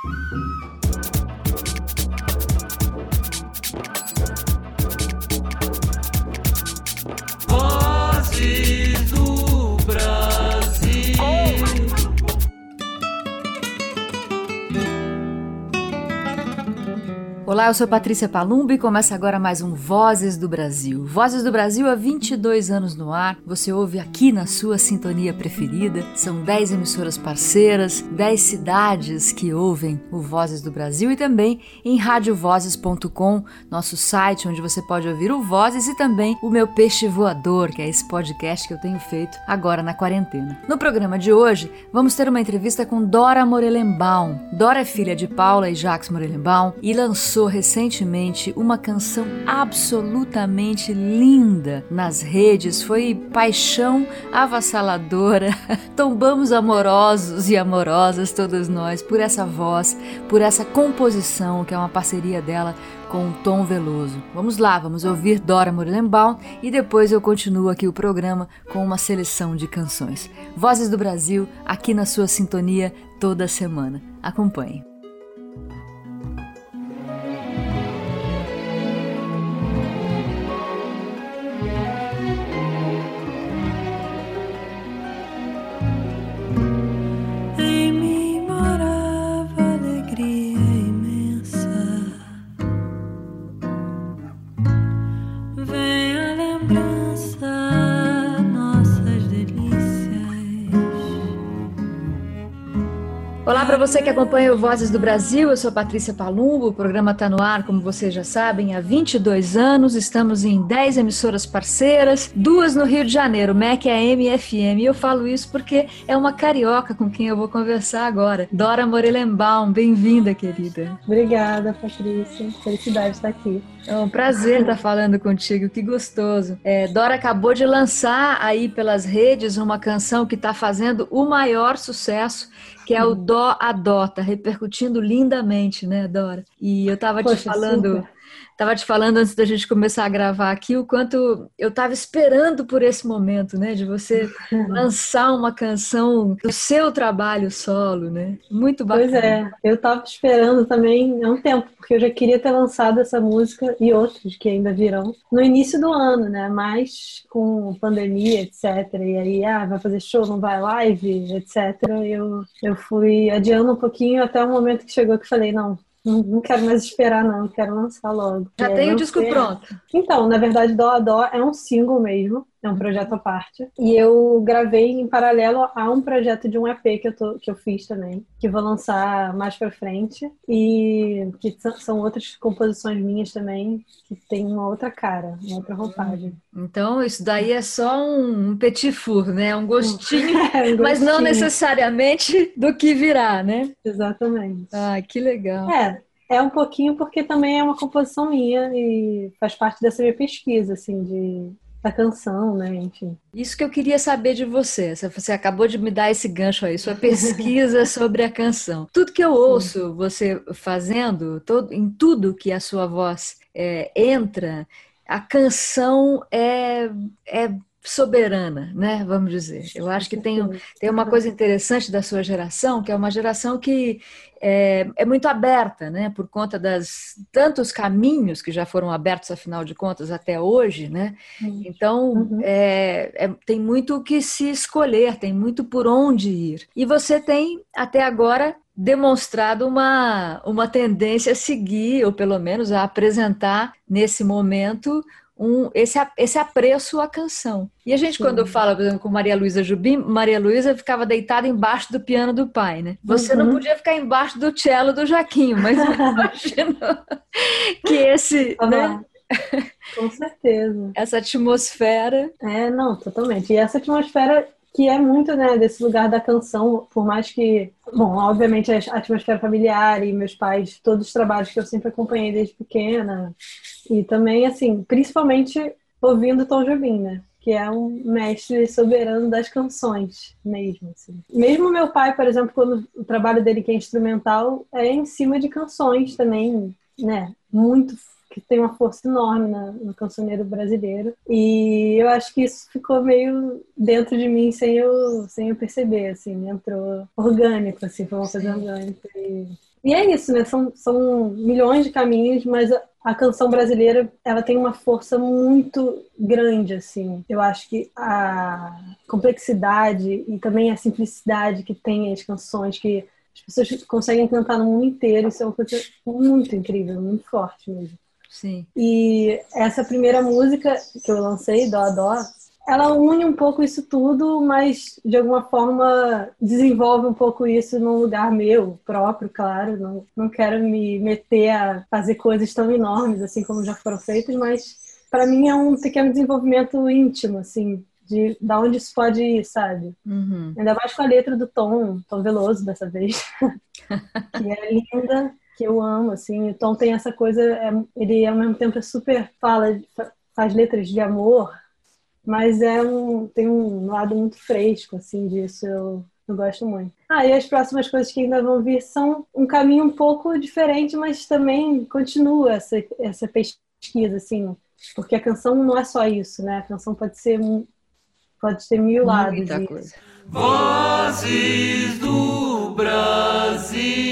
Thank you. Olá, eu sou Patrícia Palumbo e começa agora mais um Vozes do Brasil. Vozes do Brasil há 22 anos no ar. Você ouve aqui na sua sintonia preferida. São 10 emissoras parceiras, 10 cidades que ouvem o Vozes do Brasil e também em radiovozes.com, nosso site onde você pode ouvir o Vozes e também o meu Peixe Voador, que é esse podcast que eu tenho feito agora na quarentena. No programa de hoje, vamos ter uma entrevista com Dora Morelenbaum. Dora é filha de Paula e Jacques Morelenbaum e lançou recentemente uma canção absolutamente linda nas redes, foi paixão avassaladora. Tombamos amorosos e amorosas todas nós por essa voz, por essa composição que é uma parceria dela com o Tom Veloso. Vamos lá, vamos ouvir Dora Morelenbaum e depois eu continuo aqui o programa com uma seleção de canções. Vozes do Brasil, aqui na sua sintonia toda semana. Acompanhe. Olá para você que acompanha o Vozes do Brasil, eu sou Patrícia Palumbo, o programa está no ar, como vocês já sabem, há 22 anos, estamos em 10 emissoras parceiras, duas no Rio de Janeiro, MEC, AM e FM, e eu falo isso porque é uma carioca com quem eu vou conversar agora, Dora Morelenbaum, bem-vinda, querida. Obrigada, Patrícia, felicidade estar aqui. É um prazer estar falando contigo, que gostoso. É, Dora acabou de lançar aí pelas redes uma canção que está fazendo o maior sucesso, que é o Dó Adota, repercutindo lindamente, né, Dora? E eu estava te falando. Super Tava te falando antes da gente começar a gravar aqui o quanto eu estava esperando por esse momento, né? De você lançar uma canção do seu trabalho solo, né? Muito bacana. Pois é, eu estava esperando também há um tempo, porque eu já queria ter lançado essa música e outras que ainda virão no início do ano, né? Mas com pandemia, etc. E aí, ah, vai fazer show, não vai live, etc. Eu, eu fui adiando um pouquinho até o momento que chegou que falei, não, não, não quero mais esperar, não, quero lançar logo. Já tem o disco pronto. Então, na verdade, Dó a Dó é um single mesmo é um projeto à parte. E eu gravei em paralelo a um projeto de um EP que eu, tô, que eu fiz também, que vou lançar mais pra frente. E que são outras composições minhas também, que tem uma outra cara, uma outra roupagem. Então, isso daí é só um petit four, né? Um gostinho, é, um gostinho. mas não necessariamente do que virá, né? Exatamente. Ah, que legal. É, é um pouquinho porque também é uma composição minha e faz parte dessa minha pesquisa, assim, de da canção, né? Enfim. Isso que eu queria saber de você. Você acabou de me dar esse gancho aí, sua pesquisa sobre a canção. Tudo que eu ouço você fazendo, todo, em tudo que a sua voz é, entra, a canção é, é soberana, né? Vamos dizer. Eu acho que tem, tem uma coisa interessante da sua geração, que é uma geração que é, é, muito aberta, né? Por conta das tantos caminhos que já foram abertos, afinal de contas, até hoje, né? Então uhum. é, é, tem muito o que se escolher, tem muito por onde ir. E você tem até agora demonstrado uma, uma tendência a seguir, ou pelo menos a apresentar nesse momento um, esse, esse apreço à canção. E a gente, Sim. quando fala, por exemplo, com Maria Luísa Jubim, Maria Luísa ficava deitada embaixo do piano do pai, né? Você uhum. não podia ficar embaixo do cello do Jaquinho, mas imagino que esse, uhum. né? Com certeza. Essa atmosfera. É, não, totalmente. E essa atmosfera que é muito, né, desse lugar da canção, por mais que, bom, obviamente a atmosfera familiar e meus pais, todos os trabalhos que eu sempre acompanhei desde pequena, e também, assim, principalmente ouvindo Tom Jobim, né? Que é um mestre soberano das canções mesmo. Assim. Mesmo meu pai, por exemplo, quando o trabalho dele que é instrumental é em cima de canções também, né? Muito que tem uma força enorme na, no cancioneiro brasileiro. E eu acho que isso ficou meio dentro de mim sem eu, sem eu perceber, assim, entrou orgânico, assim, foi uma coisa orgânica. E, e é isso, né? São, são milhões de caminhos, mas a, a canção brasileira ela tem uma força muito grande, assim. Eu acho que a complexidade e também a simplicidade que tem as canções que as pessoas conseguem cantar no mundo inteiro, isso é uma coisa muito incrível, muito forte mesmo. Sim. E essa primeira música que eu lancei, Dó Dó, ela une um pouco isso tudo, mas de alguma forma desenvolve um pouco isso num lugar meu próprio, claro. Não, não quero me meter a fazer coisas tão enormes assim como já foram feitas, mas para mim é um pequeno desenvolvimento íntimo, assim, de da onde isso pode ir, sabe? Uhum. Ainda mais com a letra do Tom, Tom Veloso dessa vez, que é linda, que eu amo, assim. O Tom tem essa coisa, é, ele ao mesmo tempo é super fala, faz letras de amor, mas é um tem um lado muito fresco, assim, disso. Eu, eu gosto muito. Ah, e as próximas coisas que ainda vão vir são um caminho um pouco diferente, mas também continua essa, essa pesquisa, assim, porque a canção não é só isso, né? A canção pode ser Pode ter mil lados. Muita coisa. Vozes do Brasil.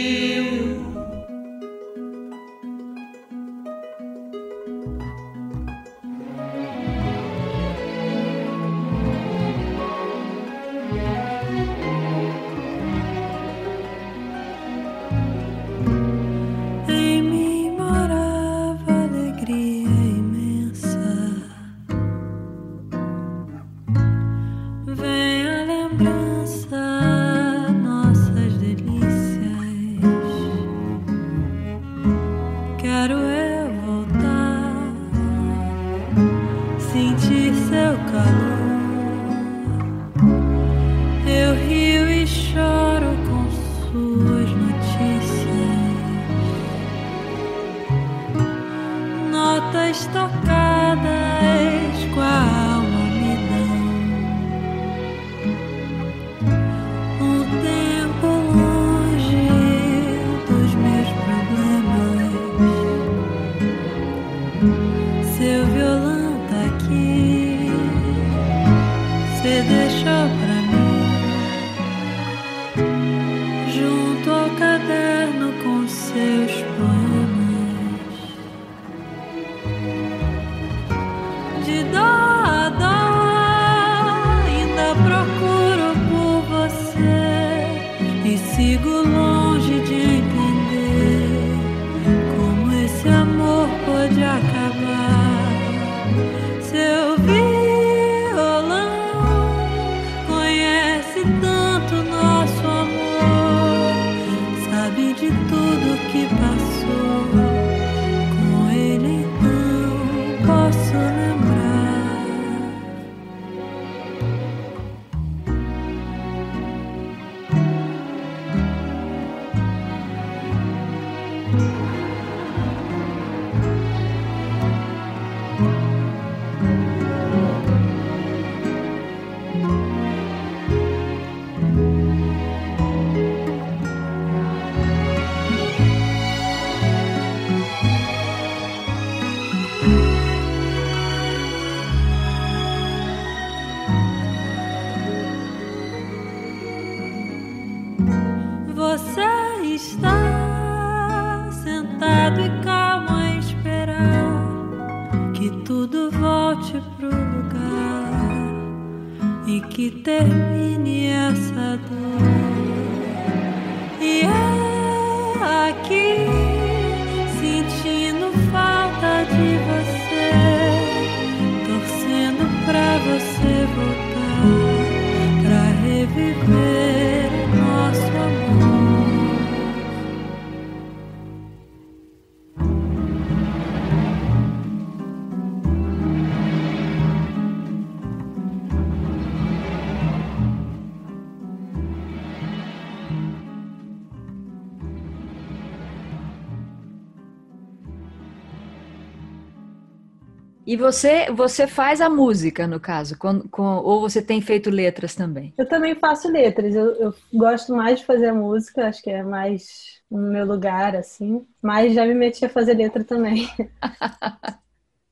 E você, você faz a música, no caso, com, com, ou você tem feito letras também? Eu também faço letras. Eu, eu gosto mais de fazer música, acho que é mais no meu lugar, assim. Mas já me meti a fazer letra também.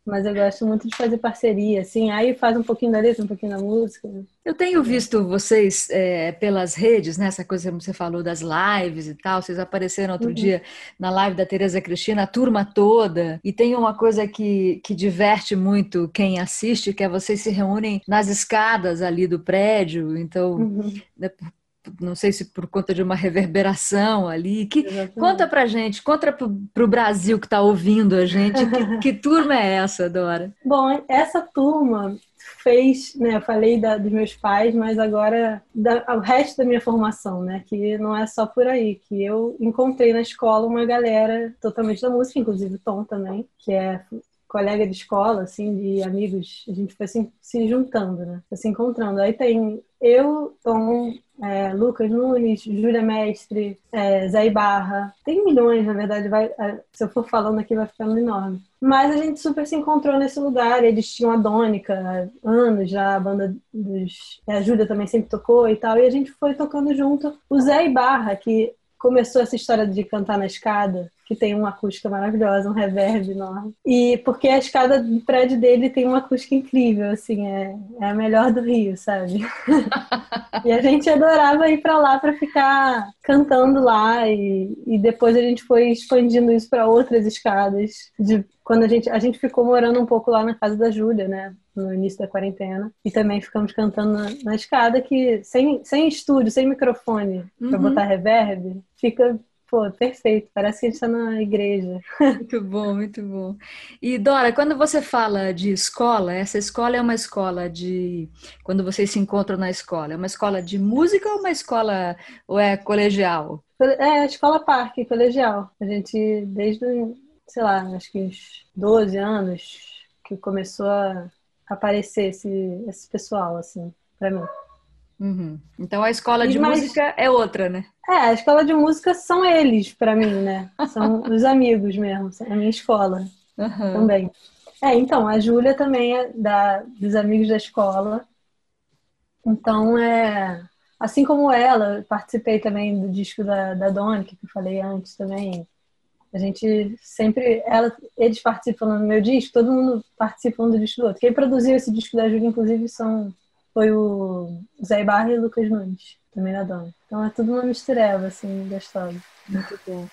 Mas eu gosto muito de fazer parceria, assim. Aí faz um pouquinho da letra, um pouquinho da música. Eu tenho visto vocês é, pelas redes, né? Essa coisa que você falou das lives e tal. Vocês apareceram outro uhum. dia na live da Tereza Cristina, a turma toda. E tem uma coisa que, que diverte muito quem assiste, que é vocês se reúnem nas escadas ali do prédio. Então, uhum. Não sei se por conta de uma reverberação ali. Que, conta pra gente, conta pro, pro Brasil que está ouvindo a gente, que, que, turma é essa, Dora? Bom, essa turma fez, né, eu falei da, dos meus pais, mas agora da, o resto da minha formação, né, que não é só por aí, que eu encontrei na escola uma galera totalmente da música, inclusive o Tom também, que é colega de escola, assim, de amigos, a gente foi assim, se juntando, né? Foi se encontrando. Aí tem eu, Tom, é, Lucas Nunes, Júlia Mestre, é, Zé Barra. Tem milhões, na verdade, vai, é, se eu for falando aqui vai ficando enorme. Mas a gente super se encontrou nesse lugar. Eles tinham a Dônica, anos já, a banda dos. A Júlia também sempre tocou e tal. E a gente foi tocando junto. O Zé Barra, que começou essa história de cantar na escada, que tem uma acústica maravilhosa, um reverb enorme. E porque a escada do prédio dele tem uma acústica incrível, assim, é, é a melhor do Rio, sabe? e a gente adorava ir para lá para ficar cantando lá e, e depois a gente foi expandindo isso para outras escadas. De, quando a gente a gente ficou morando um pouco lá na casa da Júlia, né? No início da quarentena. E também ficamos cantando na, na escada que sem, sem estúdio, sem microfone uhum. para botar reverb, fica Pô, perfeito. Parece que a gente está na igreja. Muito bom, muito bom. E Dora, quando você fala de escola, essa escola é uma escola de. Quando vocês se encontram na escola, é uma escola de música ou uma escola ou é colegial? É, escola parque, colegial. A gente, desde, sei lá, acho que uns 12 anos, que começou a aparecer esse, esse pessoal, assim, para mim. Uhum. Então a escola de música é outra, né? É, a escola de música são eles para mim, né? São os amigos mesmo, a minha escola uhum. também. É, então, a Júlia também é da, dos amigos da escola. Então, é, assim como ela, participei também do disco da, da Dona, que eu falei antes também. A gente sempre, ela, eles participam no meu disco, todo mundo participa um do disco do outro. Quem produziu esse disco da Júlia, inclusive, são foi o Zé Barra e o Lucas Nunes, também na Dona. Então é tudo uma mistureba, assim, gostosa. Muito bom.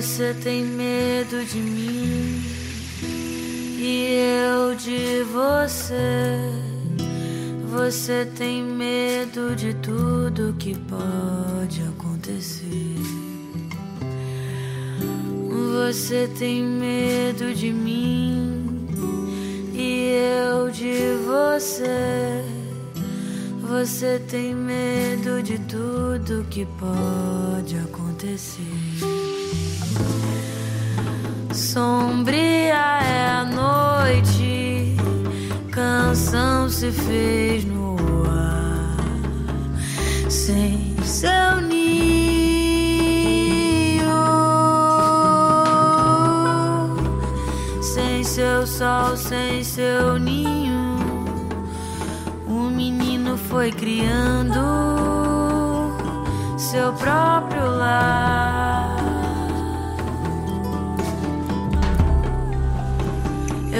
Você tem medo de mim e eu de você. Você tem medo de tudo que pode acontecer. Você tem medo de mim e eu de você. Você tem medo de tudo que pode acontecer. Sombria é a noite, canção se fez no ar, sem seu ninho, sem seu sol, sem seu ninho. O menino foi criando seu próprio lar.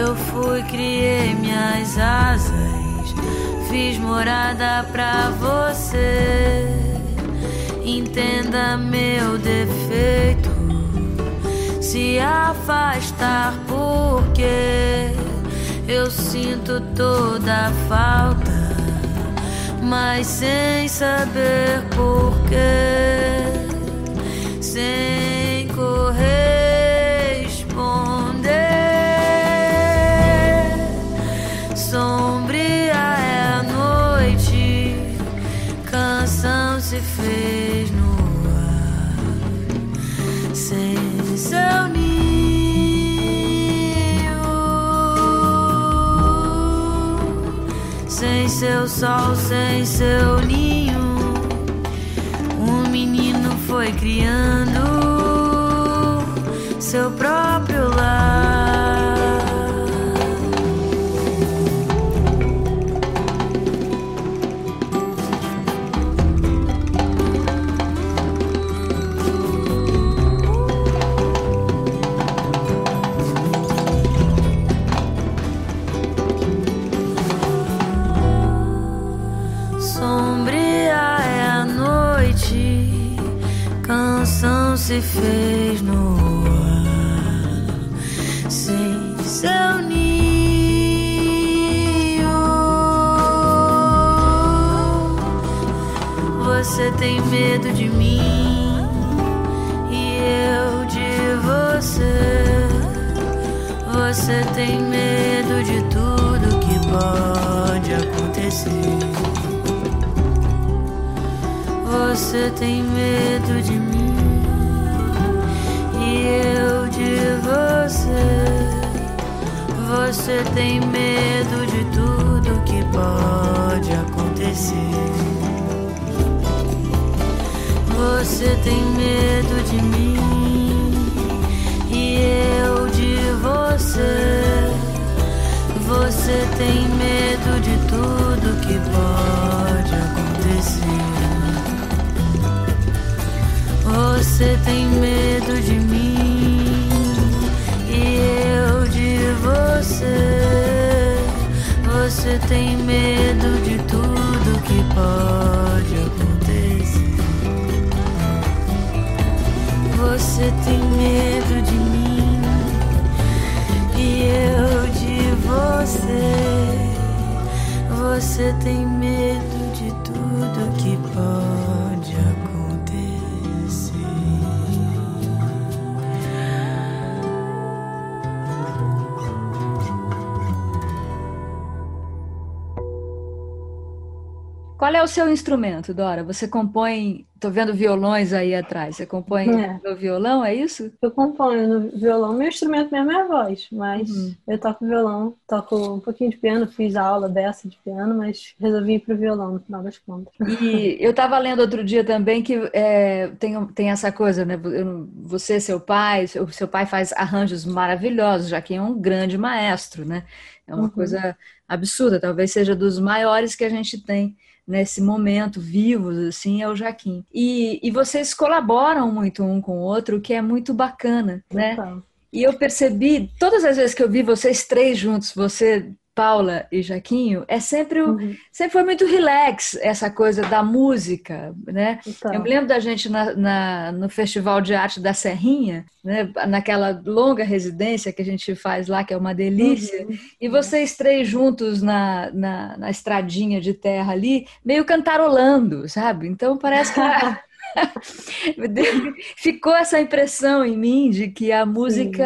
Eu fui, criei minhas asas, fiz morada pra você. Entenda meu defeito, se afastar, porque eu sinto toda falta, mas sem saber porquê, sem seu sol, sem seu ninho. Um menino foi criando seu próprio fez no ar, sem seu ninho. Você tem medo de mim e eu de você. Você tem medo de tudo que pode acontecer. Você tem medo de mim Você tem medo de tudo que pode acontecer. Você tem medo de mim e eu de você. Você tem medo de tudo que pode acontecer. Você tem medo de mim você. Você tem medo de tudo que pode acontecer. Você tem medo de mim e eu de você. Você tem medo Qual é o seu instrumento, Dora? Você compõe. Tô vendo violões aí atrás. Você compõe É. no violão, é isso? Eu componho no violão. Meu instrumento mesmo é a voz, mas Uhum. eu toco violão, toco um pouquinho de piano, fiz aula dessa de piano, mas resolvi ir pro violão no final das contas. E eu estava lendo outro dia também que é, tem, tem essa coisa, né? Você, seu pai, seu, seu pai faz arranjos maravilhosos, já que é um grande maestro, né? É uma Uhum. coisa absurda, talvez seja dos maiores que a gente tem nesse momento, vivos, assim, é o Jaquim. E, e vocês colaboram muito um com o outro, o que é muito bacana, né? Então, E eu percebi, todas as vezes que eu vi vocês três juntos, você, Paula e Jaquinho, é sempre, o- uhum. sempre foi muito relax essa coisa da música, né? Então, Eu me lembro da gente na, na- no Festival de Arte da Serrinha, né? naquela longa residência que a gente faz lá, que é uma delícia, Uhum. e vocês três juntos na, na, na estradinha de terra ali, meio cantarolando, sabe? Então parece que ficou essa impressão em mim de que a música,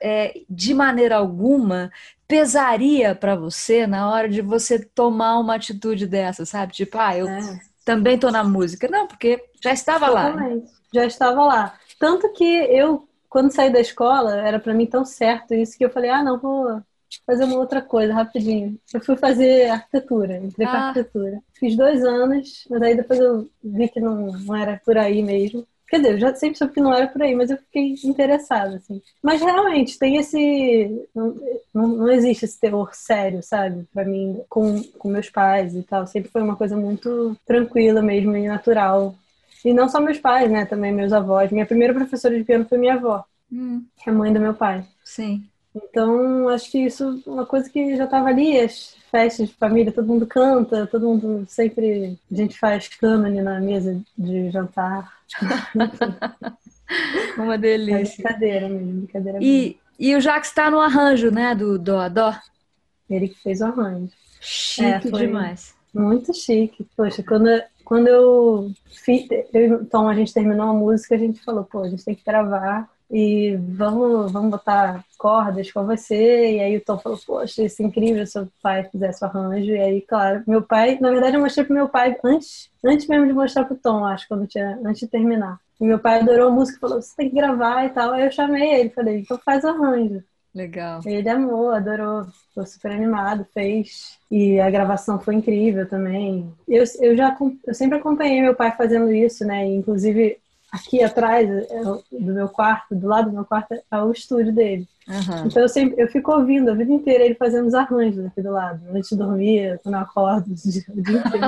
é, de maneira alguma, pesaria para você na hora de você tomar uma atitude dessa, sabe? Tipo, ah, eu É. também tô na música. Não, porque já estava lá. né? Já estava lá. Tanto que eu, quando saí da escola, era pra mim tão certo isso que eu falei, ah, não, vou fazer uma outra coisa rapidinho. Eu fui fazer arquitetura, entrei Ah. arquitetura. Fiz dois anos, mas aí depois eu vi que não, não era por aí mesmo. Quer dizer, eu já sempre soube que não era por aí, mas eu fiquei interessada, assim. Mas realmente, tem esse... Não, não, existe esse terror sério, sabe? Pra mim, com, com meus pais e tal. Sempre foi uma coisa muito tranquila mesmo e natural. E não só meus pais, né? Também meus avós. Minha primeira professora de piano foi minha avó, Hum, que é a mãe do meu pai. sim. Então, acho que isso é uma coisa que já estava ali, as festas de família, todo mundo canta, todo mundo sempre. A gente faz cânone na mesa de jantar. Uma É delícia. brincadeira mesmo, brincadeira mesmo. E, e o Jacques está no arranjo, né? Do Dó a Dó. Ele que fez o arranjo. Chique É, demais. Muito chique. Poxa, quando, quando eu fiz. Eu, então, a gente terminou a música, a gente falou, pô, a gente tem que gravar e vamos, vamos botar cordas com você. E aí o Tom falou, poxa, isso é incrível se o pai fizesse o arranjo. E aí, claro, meu pai, na verdade, eu mostrei pro meu pai antes, antes mesmo de mostrar pro Tom, acho, quando tinha, antes de terminar. E meu pai adorou a música, falou, você tem que gravar e tal. Aí eu chamei ele, falei, então faz o arranjo. Legal. Ele amou, adorou, ficou super animado, fez. E a gravação foi incrível também. Eu, eu já eu sempre acompanhei meu pai fazendo isso, né? Inclusive aqui atrás é do meu quarto, do lado do meu quarto, é o estúdio dele. Uhum. Então eu sempre eu fico ouvindo a vida inteira ele fazendo os arranjos aqui do lado, antes de dormir, quando eu acordo, o dia inteiro.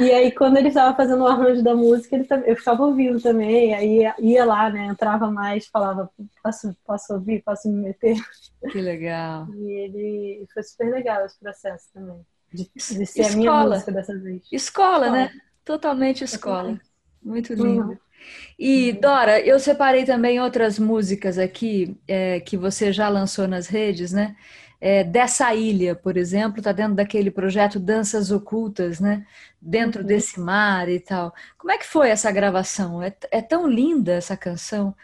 E aí, quando ele estava fazendo o arranjo da música, ele, eu ficava ouvindo também. Aí ia lá, né? Entrava mais, falava: posso, posso ouvir, posso me meter? Que legal. E ele foi super legal esse processo também. De, de ser escola. a minha música dessa vez. Escola, né? escola. né? Totalmente escola. Muito lindo. Uhum. E Dora, eu separei também outras músicas aqui é, que você já lançou nas redes, né? É, dessa ilha, por exemplo, está dentro daquele projeto Danças Ocultas, né? Dentro uhum. desse mar e tal. Como é que foi essa gravação? É, é tão linda essa canção.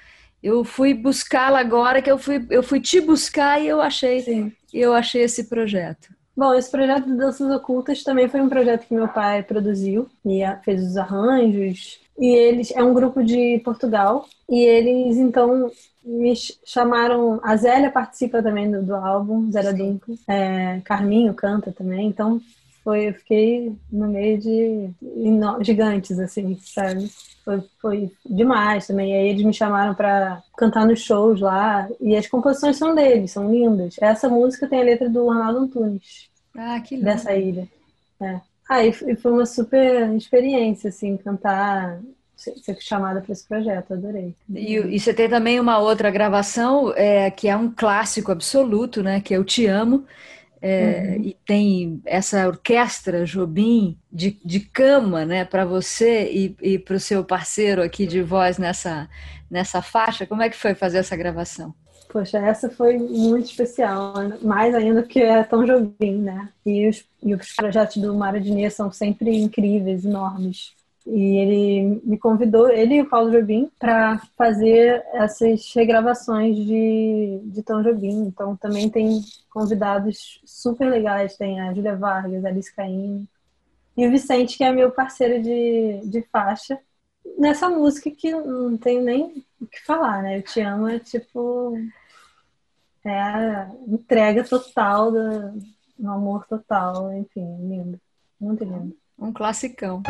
Eu fui buscá-la agora que eu fui, eu fui te buscar e eu achei, Sim. eu achei esse projeto. Bom, esse projeto de Danças Ocultas também foi um projeto que meu pai produziu e fez os arranjos, e eles é um grupo de Portugal e eles então me chamaram. A Zélia participa também do, do álbum, Zélia Duncan. É, Carminho canta também, então foi, eu fiquei no meio de gigantes, assim, sabe? Foi, foi demais também. E aí eles me chamaram para cantar nos shows lá. E as composições são deles, são lindas. Essa música tem a letra do Arnaldo Antunes. Ah, que lindo. Dessa ilha. É. Ah, e foi uma super experiência, assim, cantar, ser chamada para esse projeto, adorei. E, e, você tem também uma outra gravação é, que é um clássico absoluto, né? Que é o Te Amo. É, uhum. E tem essa orquestra Jobim de, de cama, né, para você e, e para o seu parceiro aqui de voz nessa, nessa faixa. Como é que foi fazer essa gravação? Poxa, essa foi muito especial, mais ainda porque é tão Jobim, né? E os, e os projetos do Mário Diniz são sempre incríveis, enormes. E ele me convidou, ele e o Paulo Jobim, para fazer essas regravações de, de Tom Jobim. Então também tem convidados super legais, tem a Julia Vargas, a Alice Caim e o Vicente, que é meu parceiro de, de faixa. Nessa música que não tem nem o que falar, né? Eu te amo é tipo é a entrega total do, do amor total, enfim, lindo. Muito lindo. Um classicão.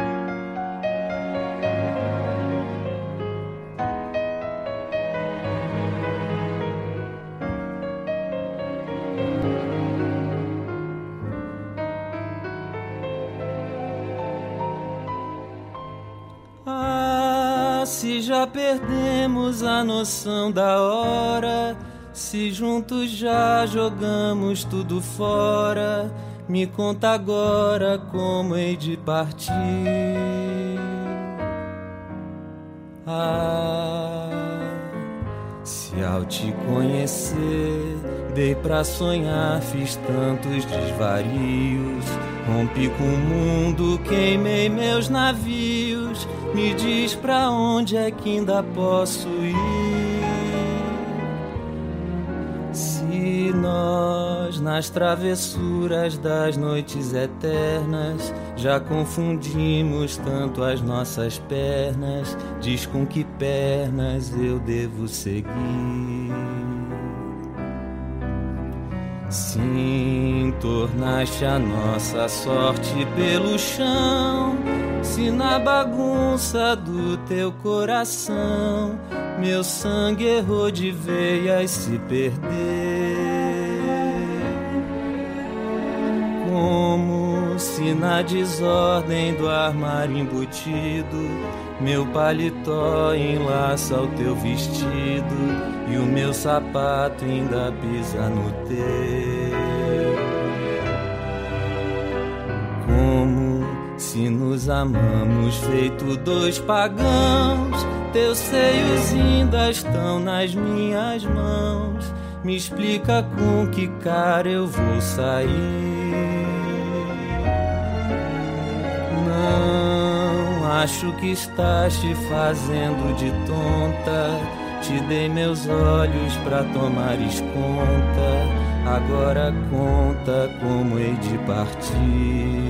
Se já perdemos a noção da hora se juntos já jogamos tudo fora, me conta agora como hei de partir. Ah, se ao te conhecer, dei pra sonhar, fiz tantos desvarios. Rompi com o mundo, queimei meus navios. Me diz pra onde é que ainda posso ir. nós, nas travessuras das noites eternas, já confundimos tanto as nossas pernas. Diz com que pernas eu devo seguir. Sim, tornaste a nossa sorte pelo chão. Se na bagunça do teu coração meu sangue errou de veias se perder. como se na desordem do armário embutido meu paletó enlaça o teu vestido e o meu sapato ainda pisa no teu. Se nos amamos feito dois pagãos, teus seios ainda estão nas minhas mãos. Me explica com que cara eu vou sair. Não acho que estás te fazendo de tonta. Te dei meus olhos pra tomares conta. Agora conta como hei de partir.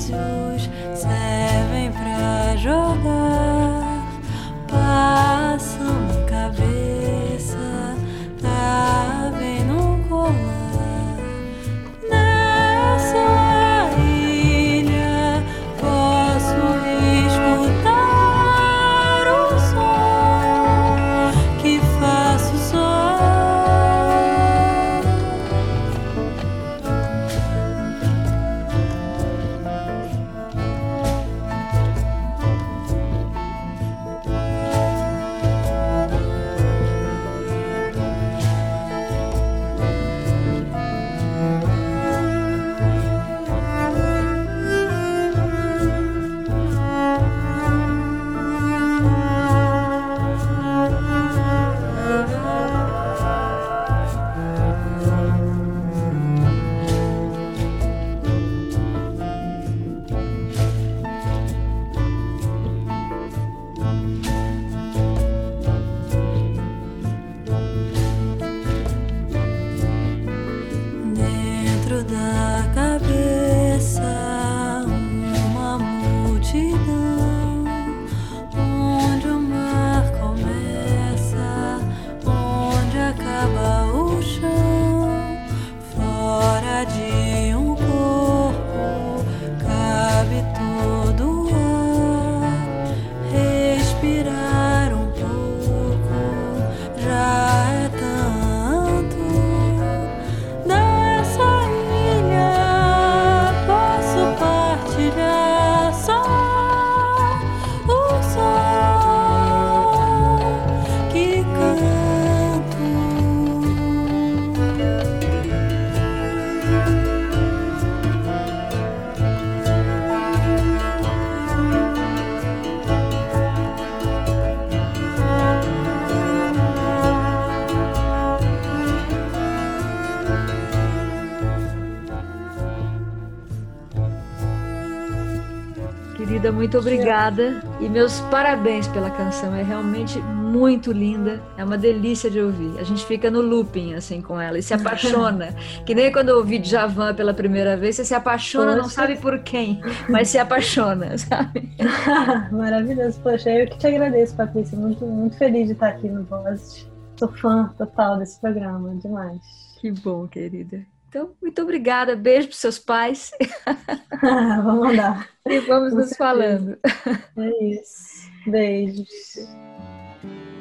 vazios servem para jogar. Muito obrigada e meus parabéns pela canção. É realmente muito linda, é uma delícia de ouvir. A gente fica no looping assim com ela e se apaixona. que nem quando eu ouvi Djavan pela primeira vez, você se apaixona, Poxa. não sabe por quem, mas se apaixona, sabe? Maravilhoso. Poxa, eu que te agradeço, Patrícia. Muito, muito feliz de estar aqui no Voz. Sou fã total desse programa, demais. Que bom, querida. Então, muito obrigada. Beijo para seus pais. vamos mandar. E vamos Com nos certeza. falando. É isso. Beijos.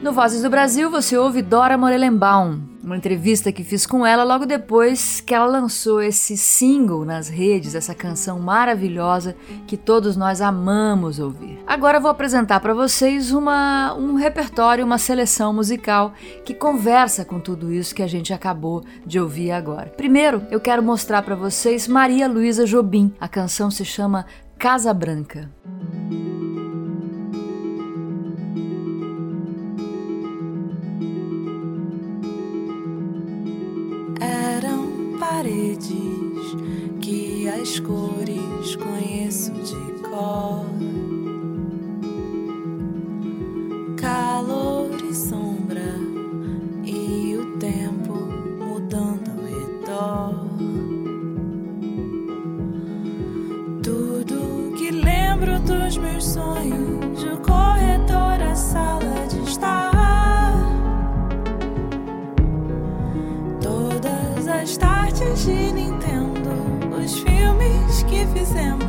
No Vozes do Brasil, você ouve Dora Morelenbaum, uma entrevista que fiz com ela logo depois que ela lançou esse single nas redes, essa canção maravilhosa que todos nós amamos ouvir. Agora vou apresentar para vocês uma, um repertório, uma seleção musical que conversa com tudo isso que a gente acabou de ouvir agora. Primeiro, eu quero mostrar para vocês Maria Luísa Jobim. A canção se chama Casa Branca. Paredes que as cores conheço de cor. Calor e sombra e o tempo mudando ao redor. Tudo que lembro dos meus sonhos, o corredor, a sala de Nintendo, os filmes que fizemos.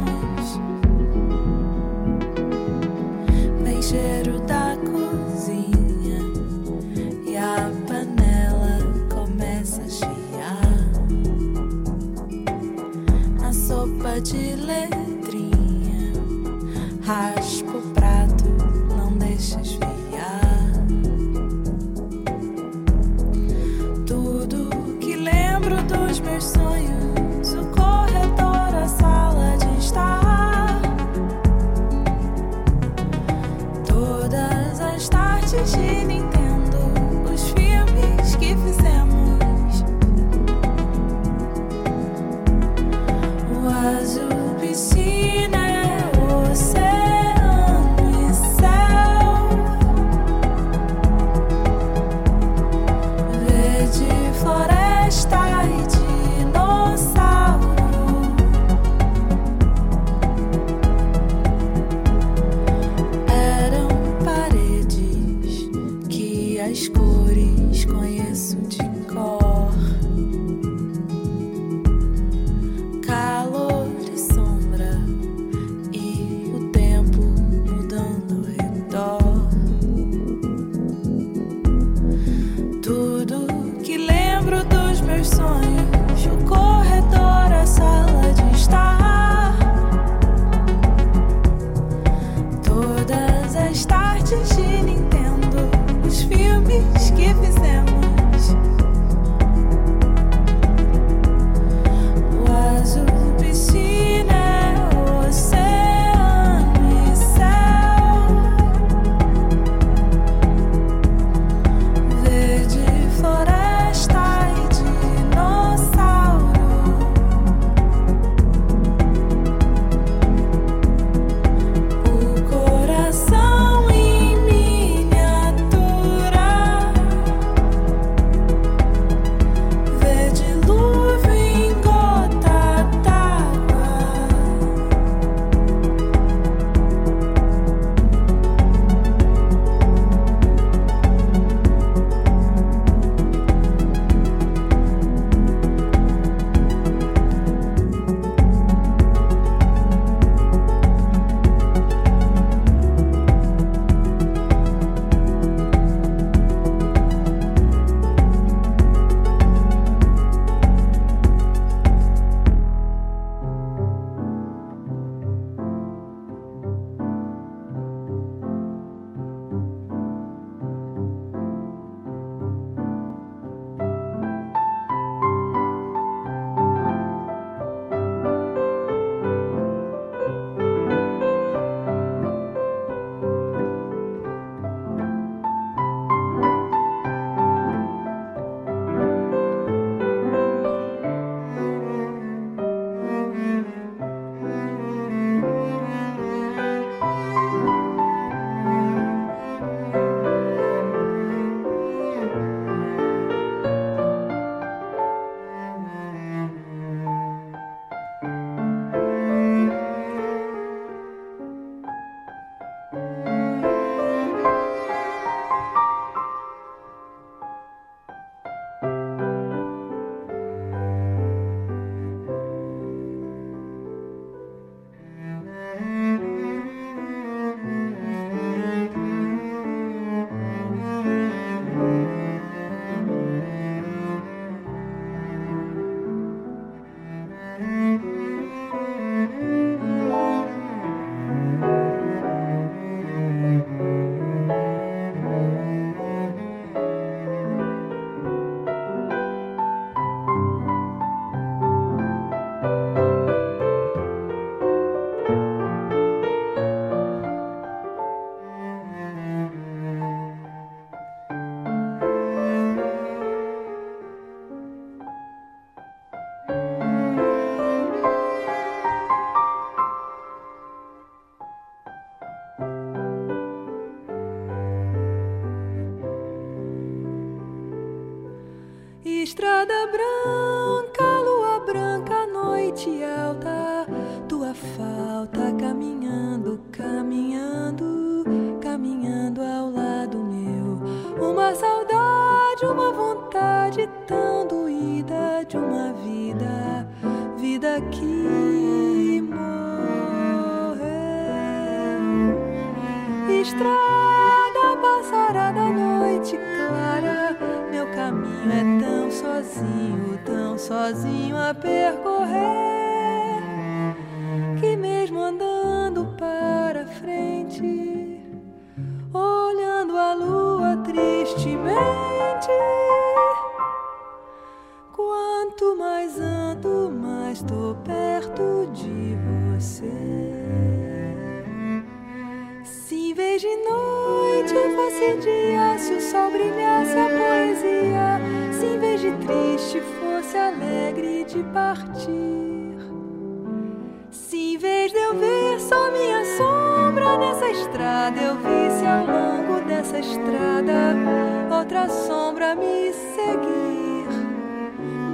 Seguir.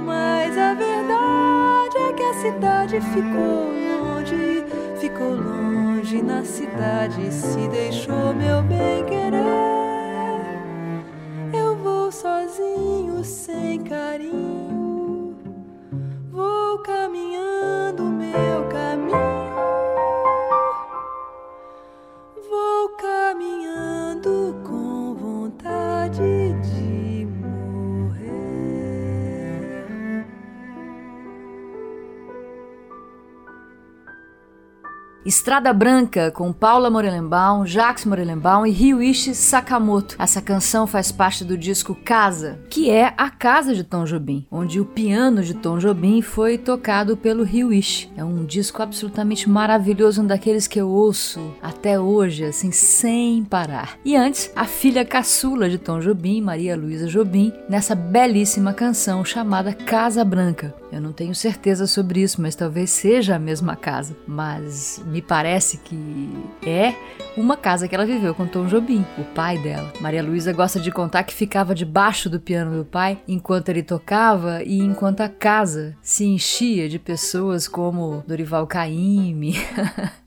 Mas a verdade é que a cidade ficou longe, ficou longe na cidade, se deixou meu bem querer. Estrada Branca, com Paula Morelenbaum, Jacques Morelenbaum e Ryuichi Sakamoto. Essa canção faz parte do disco Casa, que é a casa de Tom Jobim, onde o piano de Tom Jobim foi tocado pelo Ryuichi. É um disco absolutamente maravilhoso, um daqueles que eu ouço até hoje, assim, sem parar. E antes, a filha caçula de Tom Jobim, Maria Luísa Jobim, nessa belíssima canção chamada Casa Branca. Eu não tenho certeza sobre isso, mas talvez seja a mesma casa. Mas me parece que é uma casa que ela viveu com Tom Jobim, o pai dela. Maria Luísa gosta de contar que ficava debaixo do piano do pai enquanto ele tocava e enquanto a casa se enchia de pessoas como Dorival Caymmi.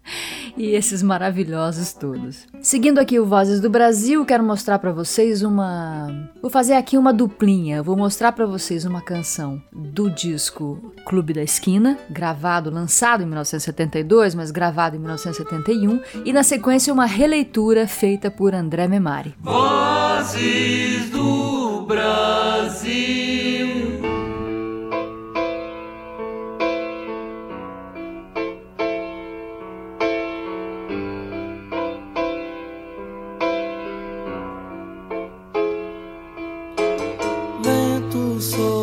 e esses maravilhosos todos. Seguindo aqui o Vozes do Brasil, quero mostrar para vocês uma, vou fazer aqui uma duplinha, vou mostrar para vocês uma canção do disco Clube da Esquina, gravado, lançado em 1972, mas gravado em 1971, e na sequência uma releitura feita por André Memari. Vozes do Brasil. Vento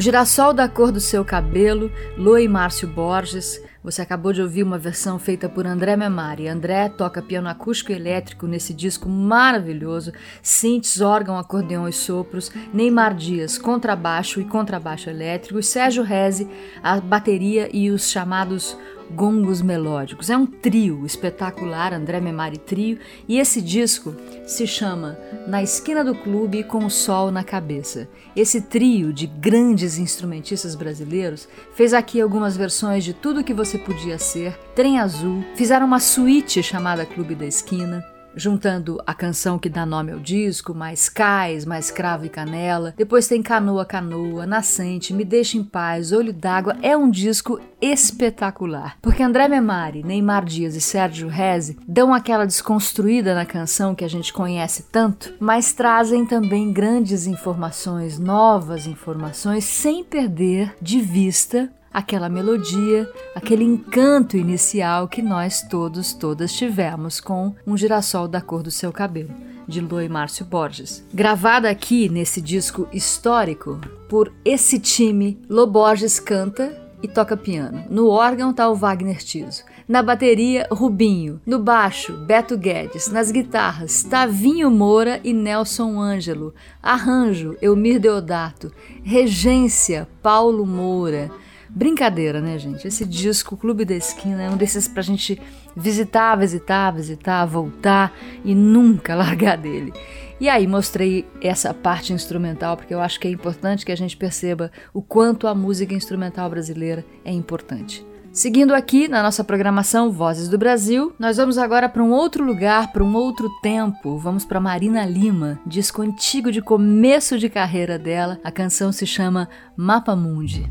Um girassol da cor do seu cabelo, Lua Márcio Borges. Você acabou de ouvir uma versão feita por André Memari. André toca piano acústico e elétrico nesse disco maravilhoso, synths, órgão, acordeão e sopros, Neymar Dias, contrabaixo e contrabaixo elétrico, e Sérgio Reze, a bateria e os chamados gongos melódicos. É um trio espetacular, André Memari Trio, e esse disco se chama Na Esquina do Clube com o Sol na Cabeça. Esse trio de grandes instrumentistas brasileiros fez aqui algumas versões de Tudo que Você Podia Ser, Trem Azul, fizeram uma suíte chamada Clube da Esquina, juntando a canção que dá nome ao disco, mais Cais, mais Cravo e Canela. Depois tem Canoa Canoa, Nascente, Me Deixa em Paz, Olho d'Água. É um disco espetacular, porque André Memari, Neymar Dias e Sérgio Reze dão aquela desconstruída na canção que a gente conhece tanto, mas trazem também grandes informações, novas informações, sem perder de vista aquela melodia, aquele encanto inicial que nós todos, todas tivemos com um girassol da cor do seu cabelo, de Loi Márcio Borges. Gravada aqui nesse disco histórico por esse time, Lô Borges canta e toca piano. No órgão tá o Wagner Tiso. Na bateria, Rubinho. No baixo, Beto Guedes. Nas guitarras, Tavinho Moura e Nelson Ângelo. Arranjo, Elmir Deodato. Regência, Paulo Moura. Brincadeira, né, gente? Esse disco, Clube da Esquina, é um desses pra gente visitar, visitar, visitar, voltar e nunca largar dele. E aí mostrei essa parte instrumental porque eu acho que é importante que a gente perceba o quanto a música instrumental brasileira é importante. Seguindo aqui na nossa programação Vozes do Brasil, nós vamos agora para um outro lugar, para um outro tempo. Vamos para Marina Lima, disco antigo de começo de carreira dela. A canção se chama Mapa Mundi.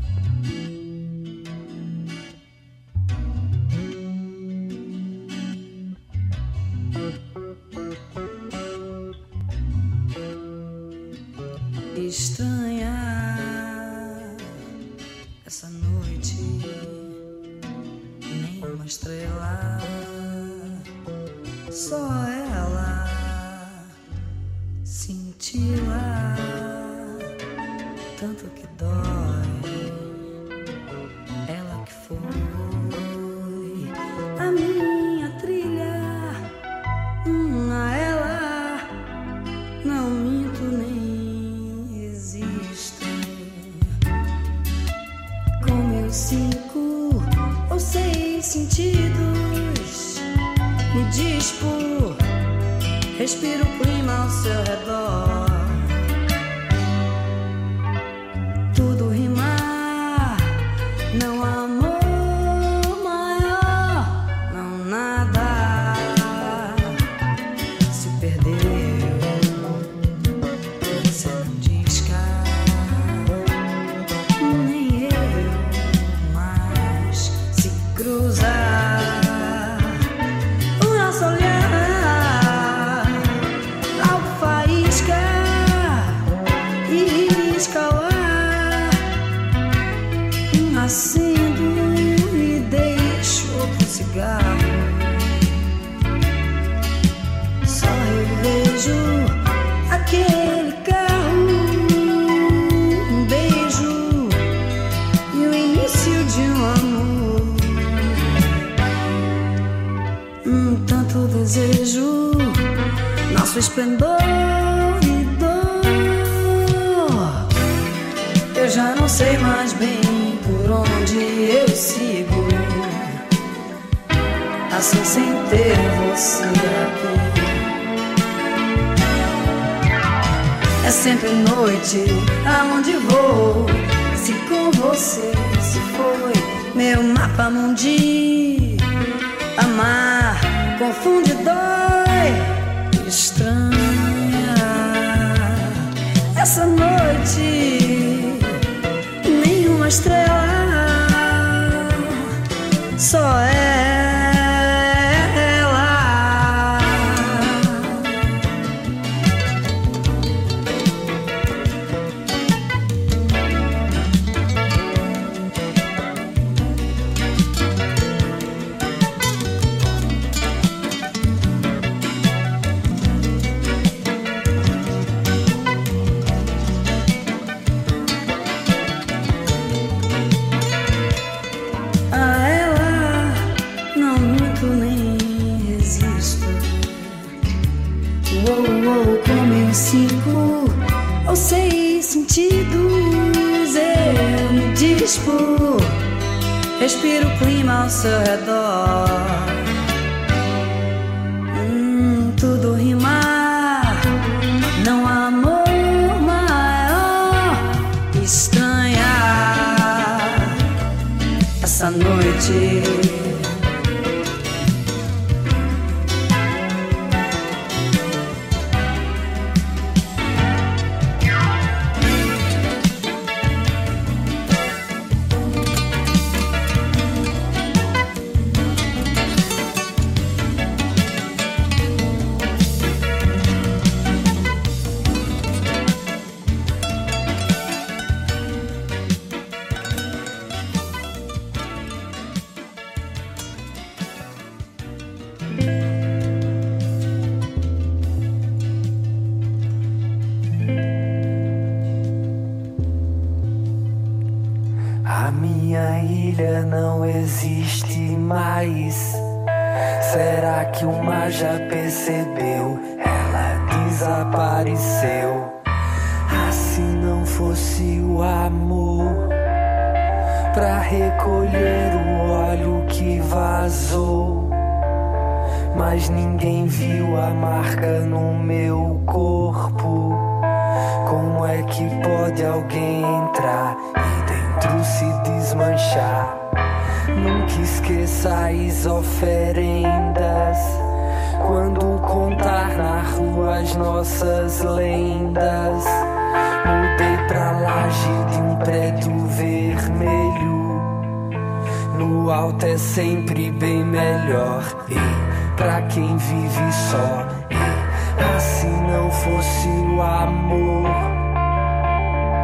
Estranha essa noite, nenhuma estrela, só ela cintila tanto que dói. Respiro o clima ao seu redor. Respiro o clima ao falsas lendas. Mudei pra laje de um prédio vermelho. No alto é sempre bem melhor. E pra quem vive só. E assim não fosse o amor.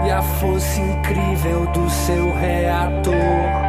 E a força incrível do seu reator.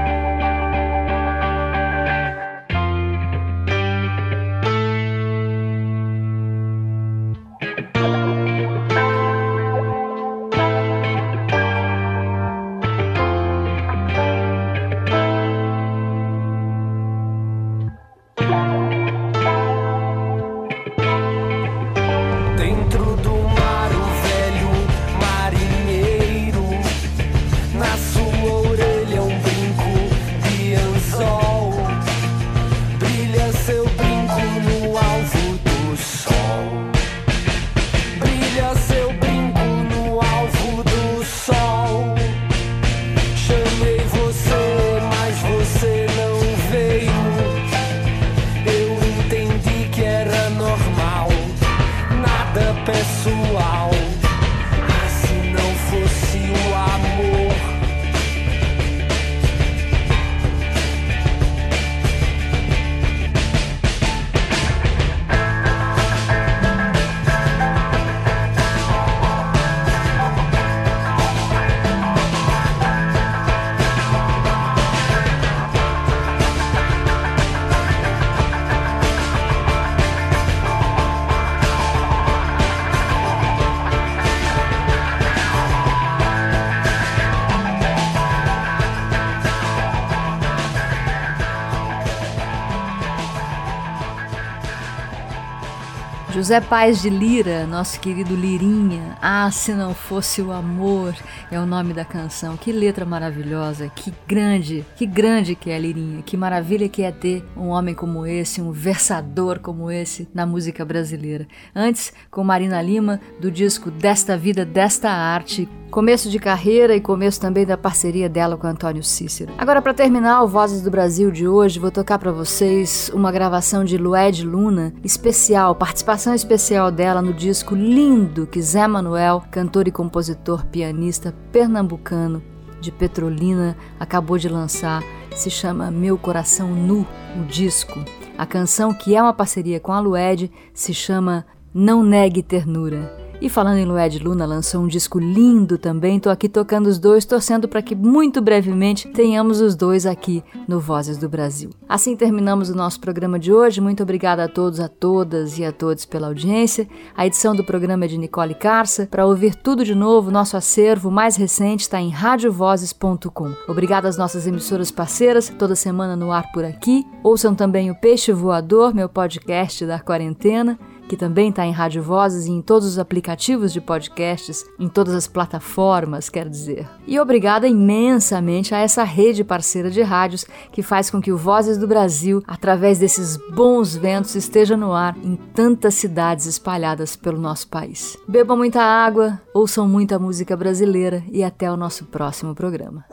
José Paz de Lira, nosso querido Lirinha. Ah, se não fosse o amor, é o nome da canção. Que letra maravilhosa, que grande, que grande que é Lirinha. Que maravilha que é ter um homem como esse, um versador como esse na música brasileira. Antes, com Marina Lima, do disco Desta Vida, Desta Arte, Começo de carreira e começo também da parceria dela com Antônio Cícero. Agora, para terminar o Vozes do Brasil de hoje, vou tocar para vocês uma gravação de Lued Luna, especial, participação especial dela no disco lindo que Zé Manuel, cantor e compositor pianista pernambucano de Petrolina, acabou de lançar. Se chama Meu Coração Nu, o disco. A canção, que é uma parceria com a Lued, se chama Não Negue Ternura. E falando em Lued Luna, lançou um disco lindo também. Tô aqui tocando os dois, torcendo para que muito brevemente tenhamos os dois aqui no Vozes do Brasil. Assim terminamos o nosso programa de hoje. Muito obrigada a todos, a todas e a todos pela audiência. A edição do programa é de Nicole Carça. Para ouvir tudo de novo, nosso acervo mais recente está em radiovozes.com. Obrigada às nossas emissoras parceiras, toda semana no ar por aqui. Ouçam também o Peixe Voador, meu podcast da quarentena que também está em Rádio Vozes e em todos os aplicativos de podcasts, em todas as plataformas, quer dizer. E obrigada imensamente a essa rede parceira de rádios que faz com que o Vozes do Brasil, através desses bons ventos, esteja no ar em tantas cidades espalhadas pelo nosso país. Bebam muita água, ouçam muita música brasileira e até o nosso próximo programa.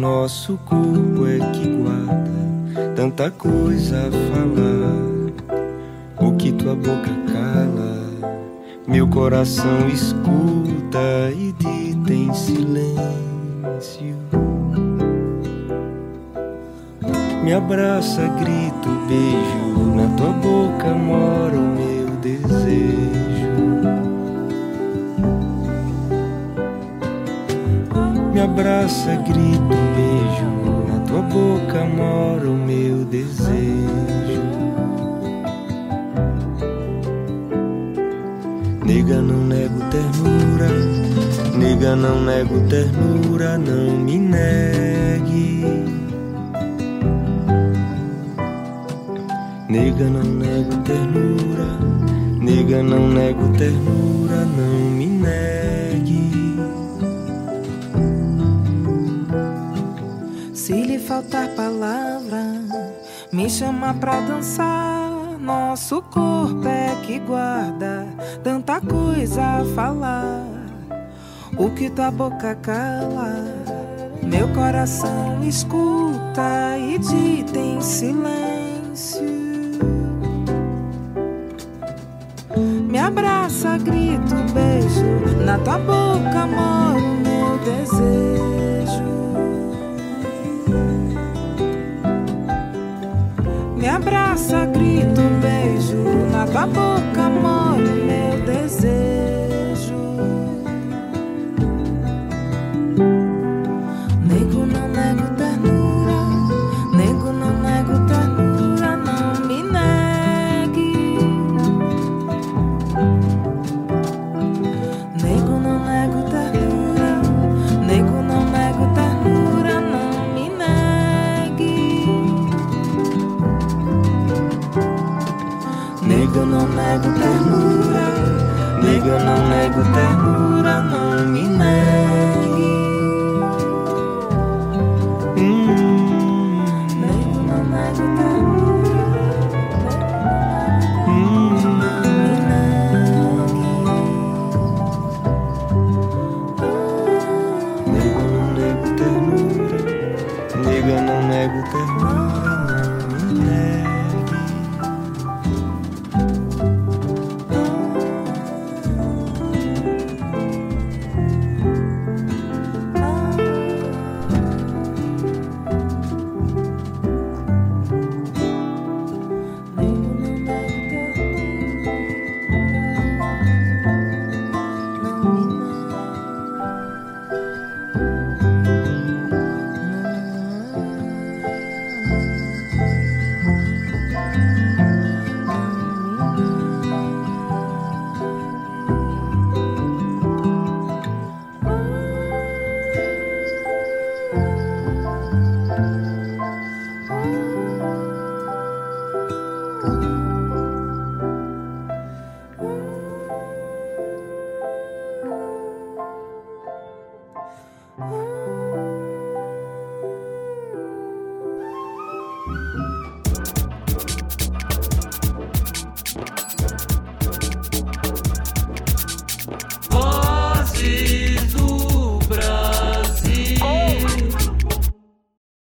Nosso corpo é que guarda tanta coisa a falar. O que tua boca cala, meu coração escuta e dita em silêncio. Me abraça, grito, beijo, na tua boca abraça, grito, beijo. Na tua boca mora o meu desejo. Nega, não nego ternura. Nega, não nego ternura. Não me negue. Nega, não nego ternura. Nega, não nego ternura. Não me negue. Faltar palavra, me chama pra dançar. Nosso corpo é que guarda tanta coisa a falar. O que tua boca cala, meu coração escuta e dita em silêncio. Me abraça, grito, beijo, na tua boca mora o meu desejo. Abraça, grito, beijo. Na tua boca mora